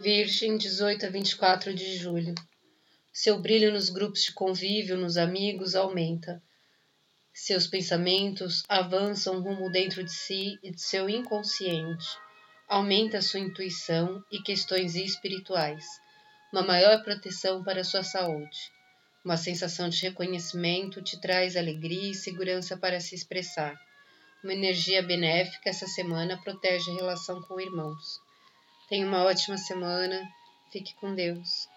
Virgem, 18 a 24 de julho. Seu brilho nos grupos de convívio, nos amigos, aumenta. Seus pensamentos avançam rumo dentro de si e de seu inconsciente. Aumenta sua intuição e questões espirituais. Uma maior proteção para sua saúde. Uma sensação de reconhecimento te traz alegria e segurança para se expressar. Uma energia benéfica essa semana protege a relação com irmãos. Tenha uma ótima semana. Fique com Deus.